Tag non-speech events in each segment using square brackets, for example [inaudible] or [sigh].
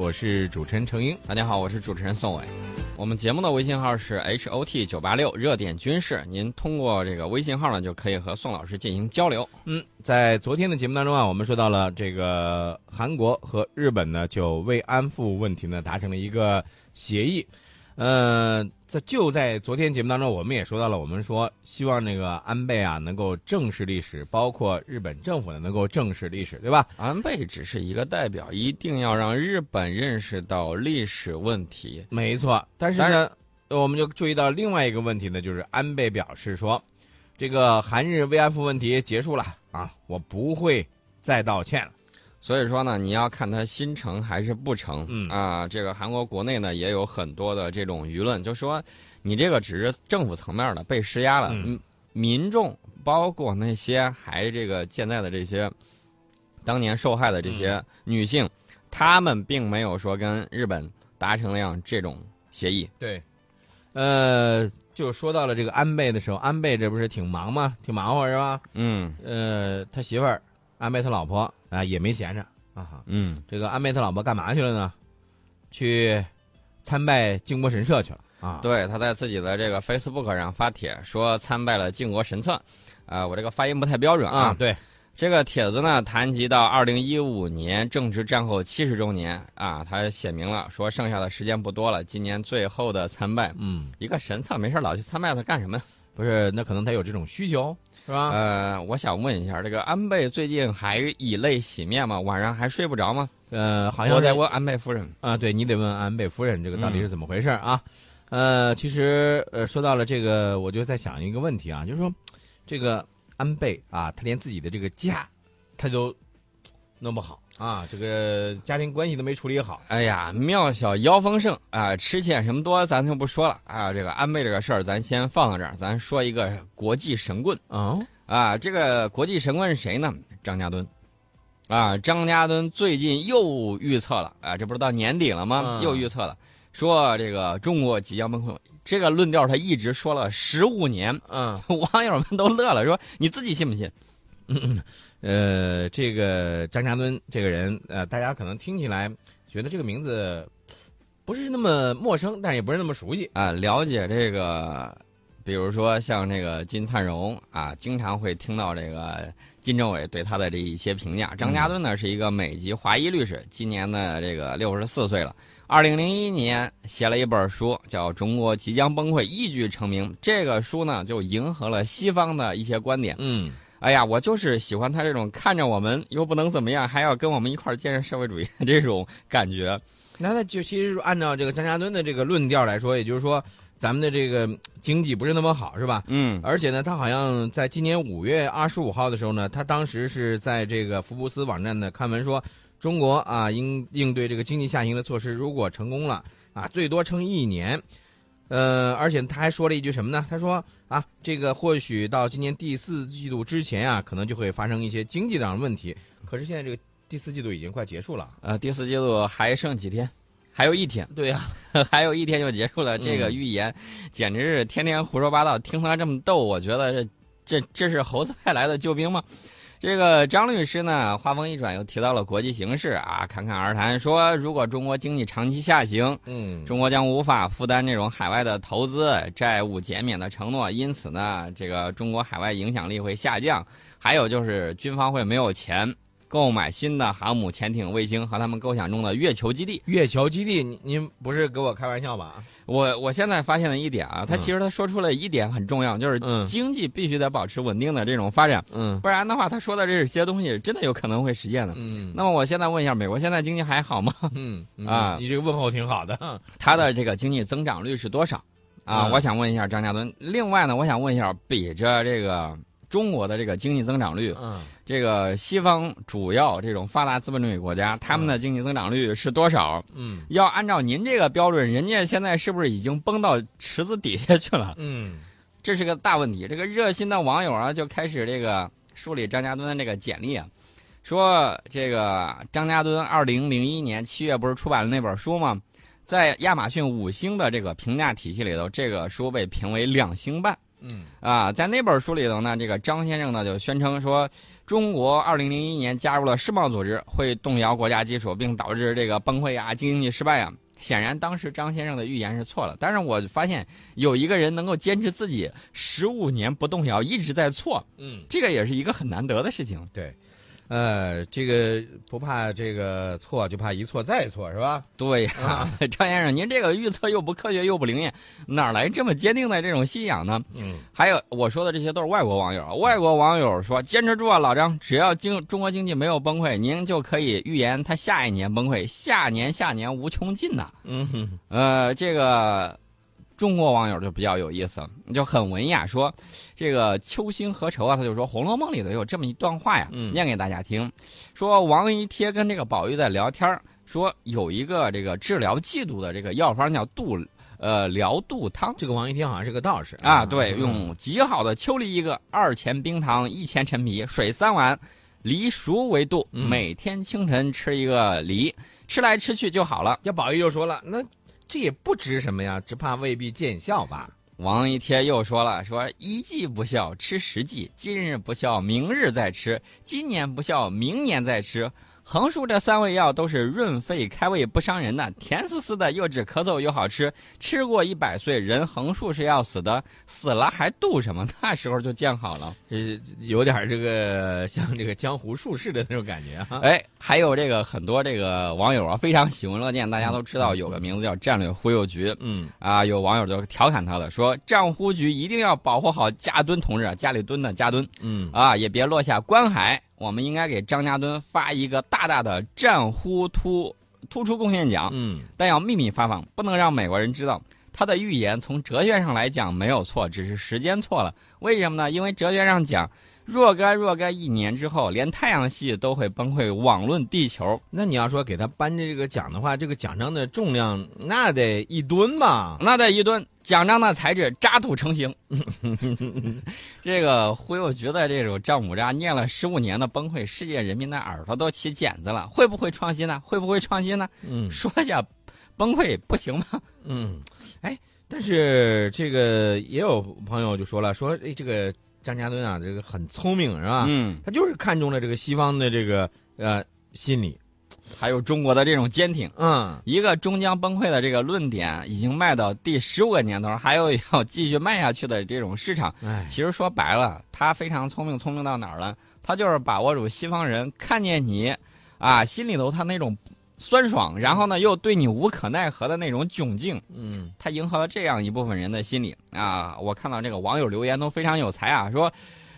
我是主持人程英。大家好，我是主持人宋伟。我们节目的微信号是 H O T 九八六热点军事，您通过这个微信号呢，就可以和宋老师进行交流。嗯，在昨天的节目当中啊，我们说到了这个韩国和日本呢，就慰安妇问题呢达成了一个协议。呃，在就在昨天节目当中，我们也说到了，我们说希望那个安倍啊能够正视历史，包括日本政府呢能够正视历史，对吧？安倍只是一个代表，一定要让日本认识到历史问题。没错，但是呢，我们就注意到另外一个问题呢，就是安倍表示说，这个韩日慰安妇问题结束了啊，我不会再道歉了。所以说呢，你要看他心成还是不成。嗯啊，这个韩国国内呢也有很多的这种舆论，就说你这个只是政府层面的被施压了，嗯民众包括那些还这个现在的这些当年受害的这些女性，她们并没有说跟日本达成了样这种协议。对，呃，就说到了这个安倍的时候，安倍这不是挺忙吗？挺忙活是吧？嗯呃，他媳妇儿安倍他老婆啊也没闲着啊。嗯，这个安倍他老婆干嘛去了呢？去参拜靖国神社去了啊。对，他在自己的这个 Facebook 上发帖说参拜了靖国神策，啊、我这个发音不太标准啊，对，这个帖子呢，谈及到二零一五年正值战后七十周年啊，他写明了说剩下的时间不多了，今年最后的参拜，嗯，一个神策没事老去参拜他干什么呢？不是，那可能他有这种需求是吧？呃，我想问一下，这个安倍最近还以泪洗面吗？晚上还睡不着吗？呃，好像我在问安倍夫人。啊，对你得问安倍夫人这个到底是怎么回事儿啊？呃，其实呃说到了这个，我就在想一个问题啊，就是说这个安倍啊，他连自己的这个家他都弄不好啊，这个家庭关系都没处理好。哎呀，庙小妖风盛啊，吃钱什么多咱就不说了啊。这个安倍这个事儿，咱先放到这儿，咱说一个国际神棍。哦，啊，这个国际神棍是谁呢？张家墩。啊，张家墩最近又预测了啊，这不是到年底了吗？嗯又预测了，说这个中国即将崩溃。这个论调他一直说了十五年，嗯 [laughs] 网友们都乐了，说你自己信不信？呃，这个张家墩这个人，呃，大家可能听起来觉得这个名字不是那么陌生，但也不是那么熟悉。啊，了解这个，比如说像这个金灿荣啊，经常会听到这个金政委对他的这一些评价。张家墩呢是一个美籍华裔律师，今年呢这个六十四岁了。二零零一年写了一本书，叫《中国即将崩溃》，一举成名。这个书呢就迎合了西方的一些观点。嗯，哎呀，我就是喜欢他这种看着我们又不能怎么样，还要跟我们一块儿建设社会主义的这种感觉。那那就其实按照这个张家墩的这个论调来说，也就是说，咱们的这个经济不是那么好，是吧？嗯而且呢，他好像在今年五月二十五号的时候呢，他当时是在这个福布斯网站的刊文说，中国啊应应对这个经济下行的措施，如果成功了啊，最多撑一年。呃，而且他还说了一句什么呢？他说啊，这个或许到今年第四季度之前啊，可能就会发生一些经济上的问题。可是现在这个第四季度已经快结束了。呃，第四季度还剩几天？还有一天。对呀、[laughs] 还有一天就结束了，这个预言简直是天天胡说八道。听他这么逗，我觉得这这这是猴子派来的救兵吗？这个张律师呢，话锋一转又提到了国际形势啊，侃侃而谈说，如果中国经济长期下行，嗯，中国将无法负担这种海外的投资、债务减免的承诺，因此呢，这个中国海外影响力会下降。还有就是军方会没有钱购买新的航母、潜艇、卫星和他们构想中的月球基地。月球基地，您您不是给我开玩笑吧？我我现在发现了一点啊，他其实他说出了一点很重要，就是嗯经济必须得保持稳定的这种发展，嗯不然的话，他说的这些东西真的有可能会实现的。嗯那么我现在问一下，美国现在经济还好吗？嗯 [laughs] 啊你这个问候挺好的。它的这个经济增长率是多少？啊，嗯我想问一下张家墩。另外呢，我想问一下，比着这个中国的这个经济增长率，嗯这个西方主要这种发达资本主义国家，他们的经济增长率是多少？嗯要按照您这个标准，人家现在是不是已经崩到池子底下去了？嗯这是个大问题。这个热心的网友啊，就开始这个梳理张家墩的这个简历啊，说这个张家墩二零零一年七月不是出版了那本书吗？在亚马逊五星的这个评价体系里头，这个书被评为两星半嗯啊，在那本书里头呢，这个张先生呢就宣称说，中国二零零一年加入了世贸组织，会动摇国家基础，并导致这个崩溃啊、经济失败啊。显然，当时张先生的预言是错了。但是我发现有一个人能够坚持自己十五年不动摇，一直在错，嗯，这个也是一个很难得的事情。对，呃，这个不怕这个错，就怕一错再错，是吧？对呀、啊 [laughs] 张先生，您这个预测又不科学又不灵验，哪来这么坚定的这种信仰呢？嗯还有我说的这些都是外国网友，外国网友说坚持住啊，老张，只要经中国经济没有崩溃，您就可以预言它下一年崩溃，下年下年无穷尽呐。嗯哼，呃，这个中国网友就比较有意思了，就很文雅，说这个秋心何愁啊？他就说《红楼梦》里头有这么一段话呀，嗯念给大家听，说王一贴跟这个宝玉在聊天说有一个这个治疗嫉妒的这个药方叫杜呃疗杜汤。这个王一天好像是个道士啊，对，用极好的秋梨一个，二钱冰糖，一钱陈皮，水三碗，梨熟为度。嗯每天清晨吃一个梨，吃来吃去就好了。这宝玉就说了，那这也不值什么呀，只怕未必见效吧？王一贴又说了，说一季不效，吃十季；今日不效，明日再吃；今年不效，明年再吃。横竖这三味药都是润肺开胃不伤人的，甜丝丝的，又止咳嗽又好吃。吃过一百岁，人横竖是要死的，死了还度什么？那时候就见好了。这是有点这个像这个江湖术士的那种感觉啊。哎，[laughs] 还有这个很多这个网友啊，非常喜闻乐见。大家都知道有个名字叫战略忽悠局嗯啊，有网友就调侃他了，说战忽局一定要保护好家敦同志啊，家里蹲的家敦嗯啊，也别落下关海。我们应该给张家墩发一个大大的战忽突突出贡献奖，嗯但要秘密发放，不能让美国人知道。他的预言从哲学上来讲没有错，只是时间错了。为什么呢？因为哲学上讲，若干若干一年之后，连太阳系都会崩溃，网论地球。那你要说给他颁这个奖的话，这个奖章的重量那得一吨吧？那得一吨奖章的材质渣土成型。[laughs] 这个忽悠局的这种丈母渣念了十五年的崩溃，世界人民的耳朵都起茧子了。会不会创新呢？会不会创新呢？嗯说一下崩溃不行吗？嗯，哎，但是这个也有朋友就说了，说哎，这个张家墩啊，这个很聪明是吧？嗯，他就是看中了这个西方的这个呃心理。还有中国的这种坚挺。嗯一个终将崩溃的这个论点，已经卖到第十五个年头，还有要继续卖下去的这种市场。哎，其实说白了，他非常聪明，聪明到哪儿了？他就是把握住西方人看见你，啊，心里头他那种酸爽，然后呢又对你无可奈何的那种窘境，嗯他迎合了这样一部分人的心理啊。我看到这个网友留言都非常有才啊，说，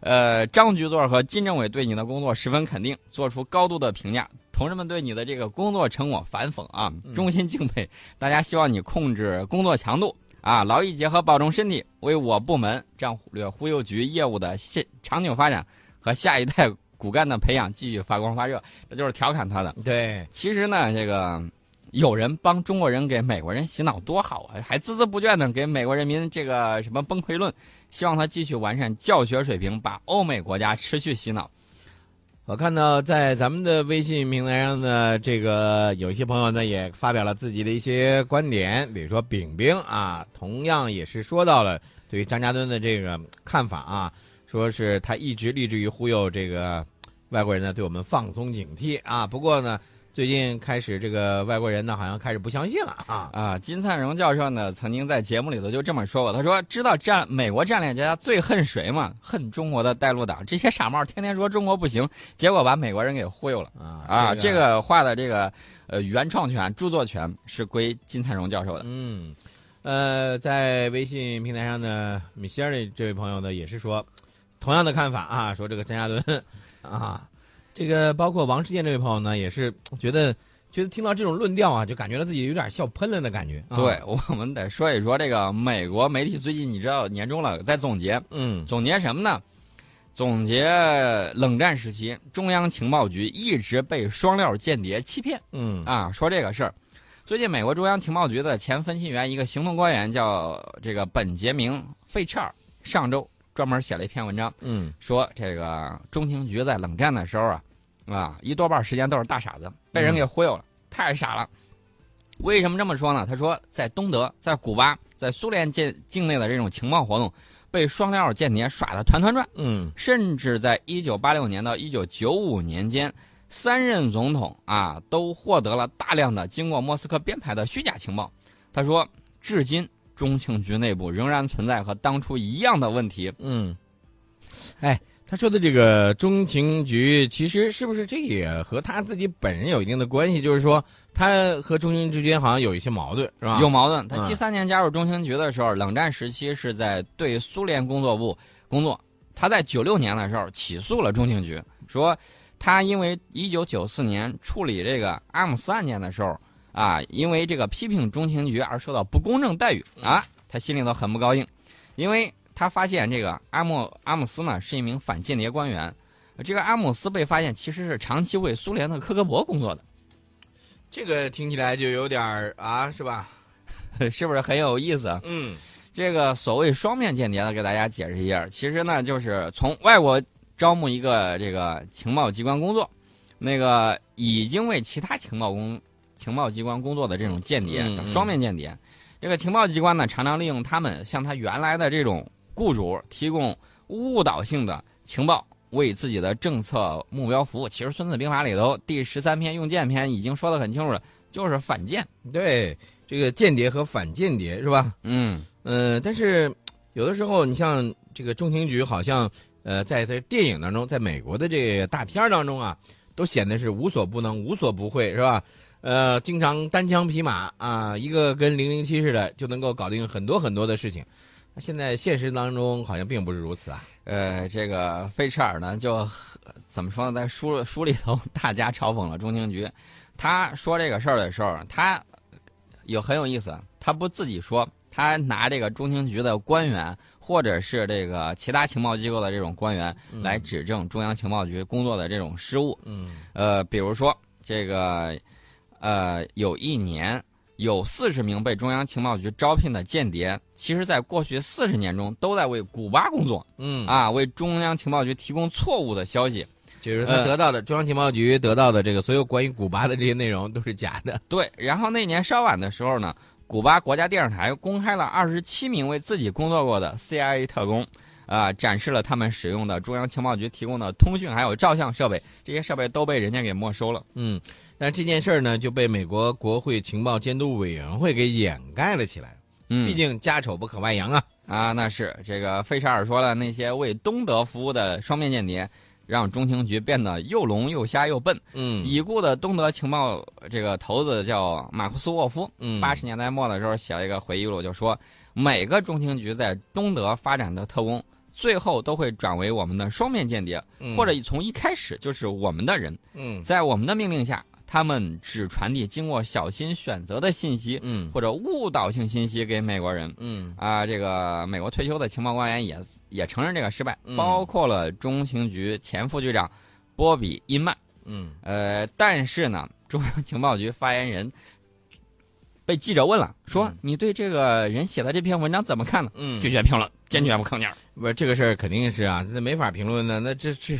呃，张局座和金政委对你的工作十分肯定，做出高度的评价。同志们对你的这个工作成果反讽啊，衷心敬佩。大家希望你控制工作强度啊，劳逸结合，保重身体，为我部门战略忽悠局业务的现长久发展和下一代骨干的培养继续发光发热。这就是调侃他的。对，其实呢，这个有人帮中国人给美国人洗脑多好啊，还孜孜不倦的给美国人民这个什么崩溃论，希望他继续完善教学水平，把欧美国家持续洗脑。我看到在咱们的微信平台上呢，这个有些朋友呢也发表了自己的一些观点，比如说饼饼啊，同样也是说到了对于张家墩的这个看法啊，说是他一直立志于忽悠这个外国人呢对我们放松警惕啊。不过呢，最近开始这个外国人呢好像开始不相信了啊。啊，金灿荣教授呢曾经在节目里头就这么说过，他说：“知道战美国战略家最恨谁吗？恨中国的带路党，这些傻帽天天说中国不行，结果把美国人给忽悠了。”啊啊，这个话的这个呃原创权、著作权是归金灿荣教授的。嗯，呃，在微信平台上的，米歇尔这位朋友呢也是说同样的看法啊，说这个张家伦啊，这个包括王世健这位朋友呢，也是觉得觉得听到这种论调啊，就感觉到自己有点笑喷了的感觉。啊、对，我们得说一说这个美国媒体最近你知道年终了，在总结嗯总结什么呢？总结冷战时期中央情报局一直被双料间谍欺骗嗯啊，说这个事儿。最近，美国中央情报局的前分析员，一个行动官员叫这个本杰明·费切尔，上周专门写了一篇文章，嗯说这个中情局在冷战的时候啊，啊一多半时间都是大傻子，被人给忽悠了，太傻了。为什么这么说呢？他说，在东德、在古巴、在苏联境境内的这种情报活动，被双料间谍耍得团团转。嗯甚至在一九八六年到一九九五年间，三任总统啊都获得了大量的经过莫斯科编排的虚假情报。他说，至今中情局内部仍然存在和当初一样的问题。嗯，哎，他说的这个中情局，其实是不是这也和他自己本人有一定的关系？就是说，他和中情之间好像有一些矛盾，是吧？有矛盾。他嗯七三年加入中情局的时候，冷战时期是在对苏联工作部工作。他在九六年的时候起诉了中情局，说他因为一九九四年处理这个阿姆斯案件的时候啊，因为这个批评中情局而受到不公正待遇啊，他心里头很不高兴，因为他发现这个阿莫阿姆斯呢是一名反间谍官员，这个阿姆斯被发现其实是长期为苏联的科格勃工作的，这个听起来就有点儿啊，是吧？[laughs] 是不是很有意思啊？嗯这个所谓双面间谍呢，给大家解释一下，其实呢就是从外国招募一个这个情报机关工作，那个已经为其他情报工情报机关工作的这种间谍嗯叫双面间谍。这个情报机关呢，常常利用他们向他原来的这种雇主提供误导性的情报，为自己的政策目标服务。其实《孙子兵法》里头第十三篇用间篇已经说得很清楚了，就是反间。对，这个间谍和反间谍是吧？嗯嗯、但是有的时候，你像这个中情局，好像呃，在在电影当中，在美国的这个大片儿当中啊，都显得是无所不能、无所不会，是吧？呃，经常单枪匹马啊，一个跟零零七似的，就能够搞定很多很多的事情。那现在现实当中好像并不是如此啊。呃，这个费彻尔呢，就怎么说呢，在书书里头，大家嘲讽了中情局。他说这个事儿的时候，他有很有意思，他不自己说，他拿这个中情局的官员，或者是这个其他情报机构的这种官员来指证中央情报局工作的这种失误。嗯呃，比如说这个，呃，有一年有四十名被中央情报局招聘的间谍，其实在过去四十年中都在为古巴工作。嗯，啊，为中央情报局提供错误的消息。就是他呃得到的、中央情报局得到的这个所有关于古巴的这些内容都是假的。对，然后那年稍晚的时候呢，古巴国家电视台公开了二十七名为自己工作过的 CIA 特工，啊、展示了他们使用的中央情报局提供的通讯还有照相设备，这些设备都被人家给没收了。嗯，但这件事儿呢，就被美国国会情报监督委员会给掩盖了起来。嗯，毕竟家丑不可外扬啊。啊，那是这个费舍尔说了，那些为东德服务的双面间谍，让中情局变得又聋又瞎又笨。嗯已故的东德情报这个头子叫马库斯沃夫，嗯，八十年代末的时候写了一个回忆录，就说每个中情局在东德发展的特工，最后都会转为我们的双面间谍，嗯或者从一开始就是我们的人，嗯在我们的命令下，他们只传递经过小心选择的信息嗯或者误导性信息给美国人。嗯啊，这个美国退休的情报官员也也承认这个失败，嗯包括了中情局前副局长波比·因曼。嗯呃，但是呢，[laughs] 中央情报局发言人被记者问了，说、嗯你对这个人写的这篇文章怎么看呢？嗯，拒绝评论，坚决不吭气儿。不这个事儿肯定是啊，那没法评论的。那这是，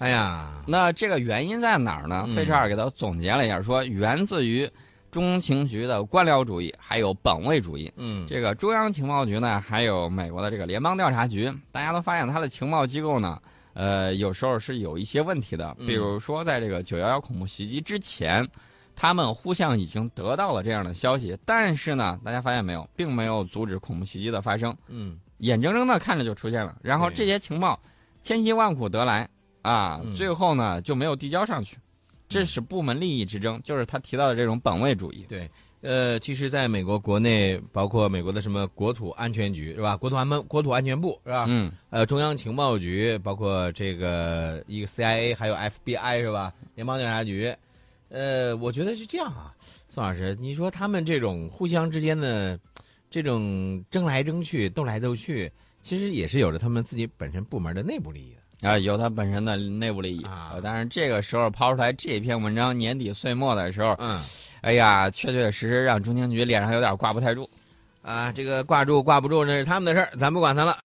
哎呀，那这个原因在哪儿呢？嗯费舍尔给他总结了一下，说源自于中情局的官僚主义，还有本位主义。嗯这个中央情报局呢，还有美国的这个联邦调查局，大家都发现它的情报机构呢，呃，有时候是有一些问题的。嗯比如说，在这个九幺幺恐怖袭击之前，他们互相已经得到了这样的消息，但是呢，大家发现没有，并没有阻止恐怖袭击的发生，嗯眼睁睁的看着就出现了。然后这些情报千辛万苦得来啊，嗯最后呢就没有递交上去，这是部门利益之争，就是他提到的这种本位主义。对。呃，其实，在美国国内，包括美国的什么国土安全局是吧？国土安门国土安全部是吧？嗯，呃，中央情报局，包括这个一个 CIA，还有 FBI 是吧？联邦调查局。呃，我觉得是这样啊，宋老师，你说他们这种互相之间的这种争来争去、斗来斗去，其实也是有着他们自己本身部门的内部利益的。啊，有他本身的内部利益啊呃但是这个时候抛出来这篇文章，年底岁末的时候，嗯，哎呀，确确实实让中情局脸上有点挂不太住。啊，这个挂住挂不住那是他们的事儿，咱不管他了。